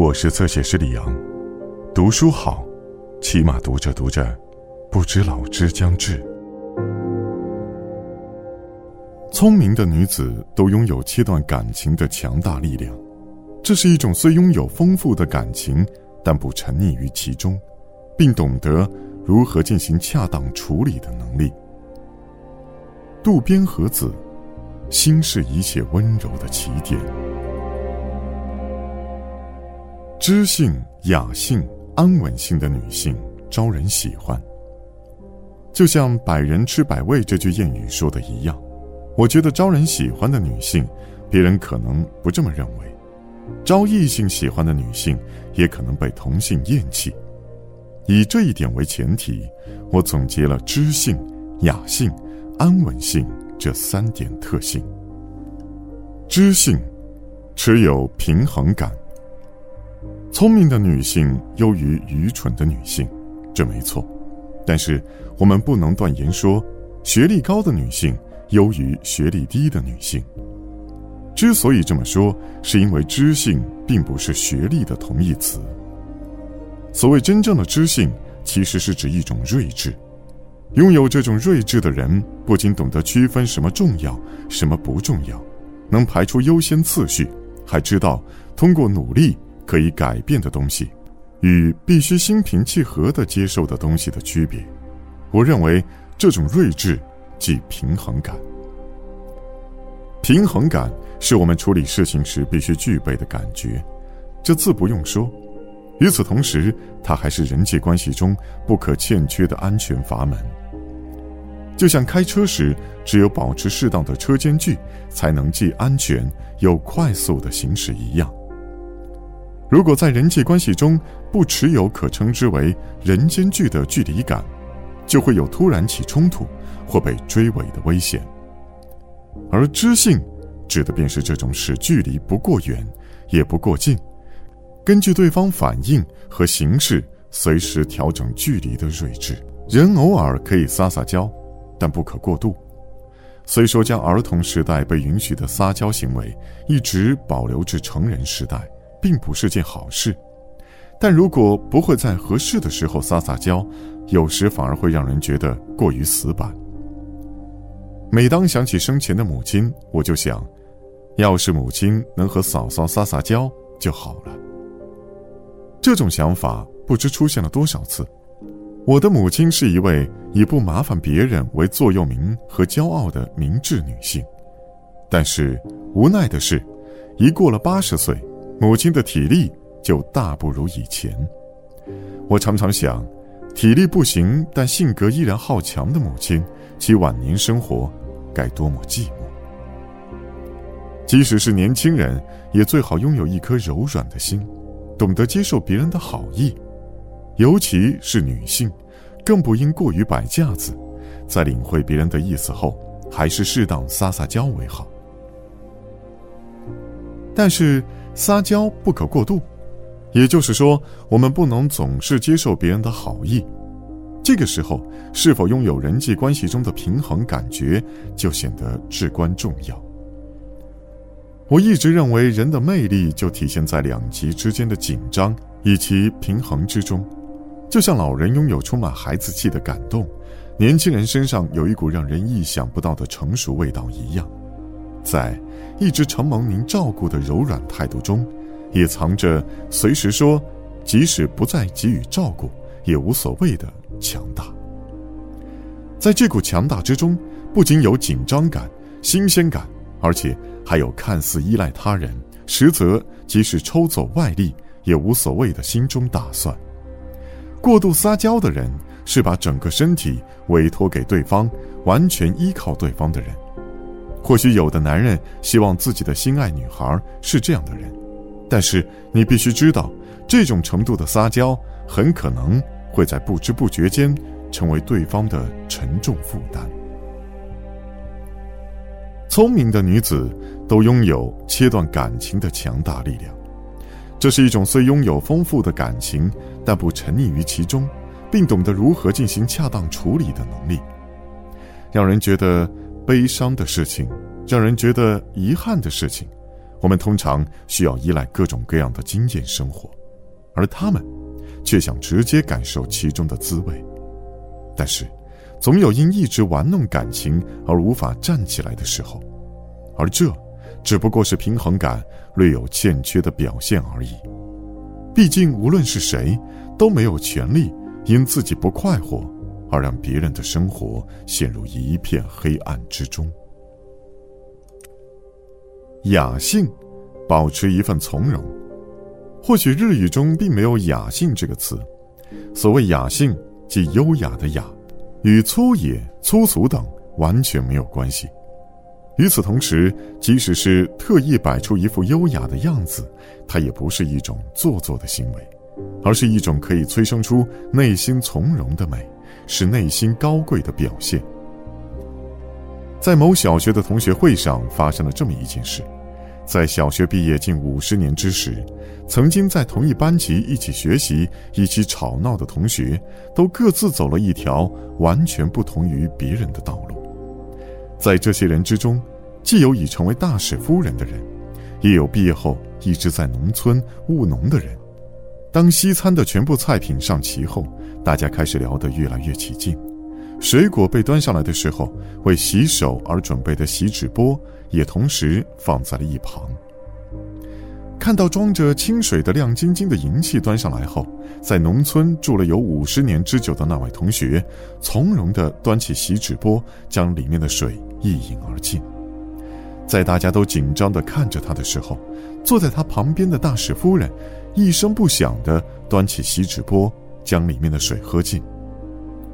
我是侧写师李阳，读书好，起码读着读着，不知老之将至。聪明的女子都拥有切断感情的强大力量，这是一种虽拥有丰富的感情，但不沉溺于其中，并懂得如何进行恰当处理的能力。渡边和子，心是一切温柔的起点。知性、雅性、安稳性的女性招人喜欢。就像“百人吃百味”这句谚语说的一样，我觉得招人喜欢的女性，别人可能不这么认为；招异性喜欢的女性，也可能被同性厌弃。以这一点为前提，我总结了知性、雅性、安稳性这三点特性。知性，持有平衡感。聪明的女性优于愚蠢的女性，这没错。但是我们不能断言说，学历高的女性优于学历低的女性。之所以这么说，是因为知性并不是学历的同义词。所谓真正的知性，其实是指一种睿智。拥有这种睿智的人，不仅懂得区分什么重要，什么不重要，能排出优先次序，还知道通过努力。可以改变的东西，与必须心平气和的接受的东西的区别，我认为这种睿智即平衡感。平衡感是我们处理事情时必须具备的感觉，这自不用说。与此同时，它还是人际关系中不可欠缺的安全阀门。就像开车时，只有保持适当的车间距，才能既安全又快速的行驶一样。如果在人际关系中不持有可称之为人间距的距离感，就会有突然起冲突或被追尾的危险。而知性，指的便是这种使距离不过远，也不过近，根据对方反应和形势随时调整距离的睿智。人偶尔可以撒撒娇，但不可过度。虽说将儿童时代被允许的撒娇行为一直保留至成人时代。并不是件好事，但如果不会在合适的时候撒撒娇，有时反而会让人觉得过于死板。每当想起生前的母亲，我就想，要是母亲能和嫂嫂撒撒娇就好了。这种想法不知出现了多少次。我的母亲是一位以不麻烦别人为座右铭和骄傲的明智女性，但是无奈的是，一过了八十岁。母亲的体力就大不如以前。我常常想，体力不行但性格依然好强的母亲，其晚年生活该多么寂寞。即使是年轻人，也最好拥有一颗柔软的心，懂得接受别人的好意，尤其是女性，更不应过于摆架子，在领会别人的意思后，还是适当撒撒娇为好。但是。撒娇不可过度，也就是说，我们不能总是接受别人的好意。这个时候，是否拥有人际关系中的平衡感觉，就显得至关重要。我一直认为，人的魅力就体现在两极之间的紧张以及平衡之中。就像老人拥有充满孩子气的感动，年轻人身上有一股让人意想不到的成熟味道一样。在一直承蒙您照顾的柔软态度中，也藏着随时说，即使不再给予照顾也无所谓的强大。在这股强大之中，不仅有紧张感、新鲜感，而且还有看似依赖他人，实则即使抽走外力也无所谓的心中打算。过度撒娇的人，是把整个身体委托给对方，完全依靠对方的人。或许有的男人希望自己的心爱女孩是这样的人，但是你必须知道，这种程度的撒娇很可能会在不知不觉间成为对方的沉重负担。聪明的女子都拥有切断感情的强大力量，这是一种虽拥有丰富的感情，但不沉溺于其中，并懂得如何进行恰当处理的能力，让人觉得。悲伤的事情，让人觉得遗憾的事情，我们通常需要依赖各种各样的经验生活，而他们却想直接感受其中的滋味。但是，总有因一直玩弄感情而无法站起来的时候，而这只不过是平衡感略有欠缺的表现而已。毕竟，无论是谁，都没有权利因自己不快活而让别人的生活陷入一片黑暗之中。雅兴，保持一份从容。或许日语中并没有“雅兴”这个词。所谓雅兴，即优雅的雅，与粗野、粗俗等完全没有关系。与此同时，即使是特意摆出一副优雅的样子，它也不是一种做作的行为，而是一种可以催生出内心从容的美，是内心高贵的表现。在某小学的同学会上发生了这么一件事，在小学毕业近五十年之时，曾经在同一班级一起学习、一起吵闹的同学，都各自走了一条完全不同于别人的道路。在这些人之中，既有已成为大使夫人的人，也有毕业后一直在农村务农的人。当西餐的全部菜品上齐后，大家开始聊得越来越起劲。水果被端上来的时候，为洗手而准备的锡纸钵也同时放在了一旁。看到装着清水的亮晶晶的银器端上来后，在农村住了有五十年之久的那位同学，从容地端起锡纸钵，将里面的水一饮而尽。在大家都紧张地看着他的时候，坐在他旁边的大使夫人，一声不响地端起锡纸钵，将里面的水喝尽。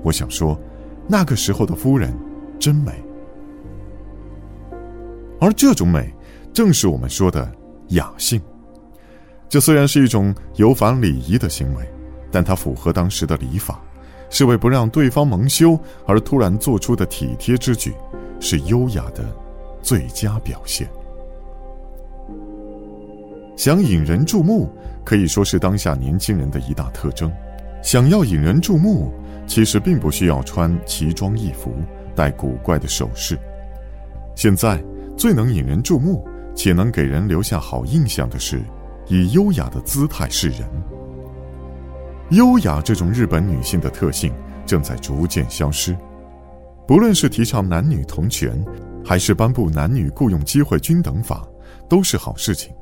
我想说。那个时候的夫人，真美。而这种美，正是我们说的雅兴。这虽然是一种有反礼仪的行为，但它符合当时的礼法，是为不让对方蒙羞而突然做出的体贴之举，是优雅的最佳表现。想引人注目，可以说是当下年轻人的一大特征。想要引人注目。其实并不需要穿奇装异服、戴古怪的首饰。现在最能引人注目且能给人留下好印象的是，以优雅的姿态示人。优雅这种日本女性的特性正在逐渐消失。不论是提倡男女同权，还是颁布男女雇佣机会均等法，都是好事情。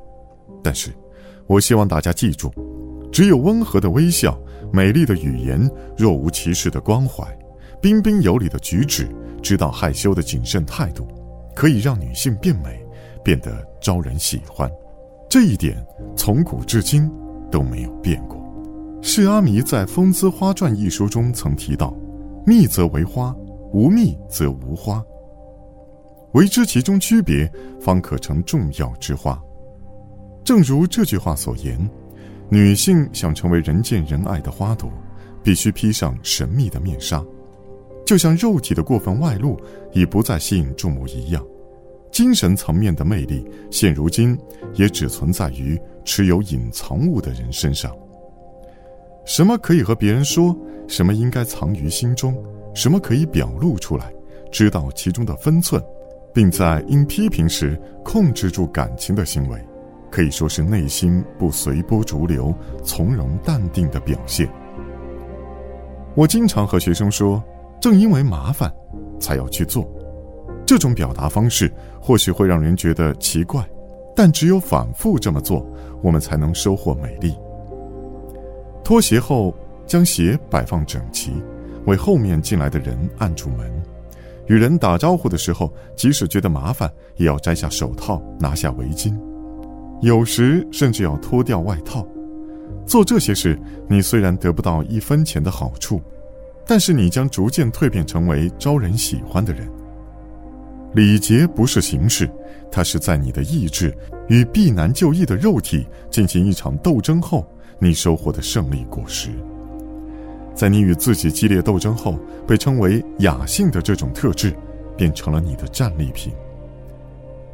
但是，我希望大家记住，只有温和的微笑。美丽的语言，若无其事的关怀，彬彬有礼的举止，知道害羞的谨慎态度，可以让女性变美，变得招人喜欢。这一点从古至今都没有变过。释阿弥在《风姿花传》一书中曾提到：“蜜则为花，无蜜则无花。唯知其中区别，方可成重要之花。”正如这句话所言。女性想成为人见人爱的花朵，必须披上神秘的面纱，就像肉体的过分外露已不再吸引注目一样。精神层面的魅力，现如今也只存在于持有隐藏物的人身上。什么可以和别人说，什么应该藏于心中，什么可以表露出来，知道其中的分寸，并在应批评时控制住感情的行为。可以说是内心不随波逐流、从容淡定的表现。我经常和学生说，正因为麻烦，才要去做。这种表达方式或许会让人觉得奇怪，但只有反复这么做，我们才能收获美丽。脱鞋后，将鞋摆放整齐，为后面进来的人按住门。与人打招呼的时候，即使觉得麻烦，也要摘下手套，拿下围巾。有时甚至要脱掉外套，做这些事，你虽然得不到一分钱的好处，但是你将逐渐蜕变成为招人喜欢的人。礼节不是形式，它是在你的意志与避难就义的肉体进行一场斗争后，你收获的胜利果实。在你与自己激烈斗争后，被称为雅兴的这种特质，变成了你的战利品。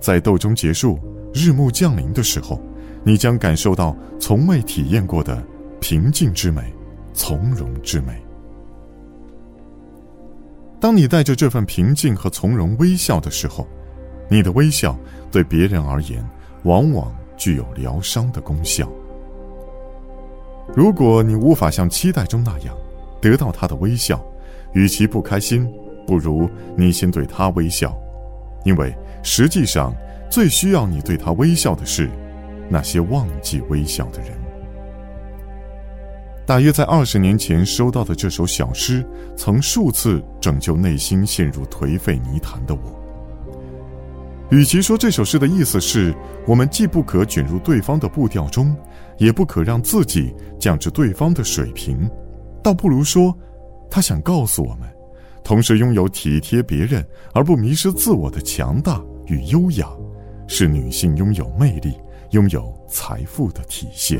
在斗争结束。日暮降临的时候，你将感受到从未体验过的平静之美、从容之美。当你带着这份平静和从容微笑的时候，你的微笑对别人而言，往往具有疗伤的功效。如果你无法像期待中那样得到他的微笑，与其不开心，不如你先对他微笑，因为实际上最需要你对他微笑的是那些忘记微笑的人。大约在二十年前收到的这首小诗，曾数次拯救内心陷入颓废泥潭的我。与其说这首诗的意思是我们既不可卷入对方的步调中，也不可让自己降至对方的水平，倒不如说，他想告诉我们，同时拥有体贴别人而不迷失自我的强大与优雅，是女性拥有魅力、拥有财富的体现。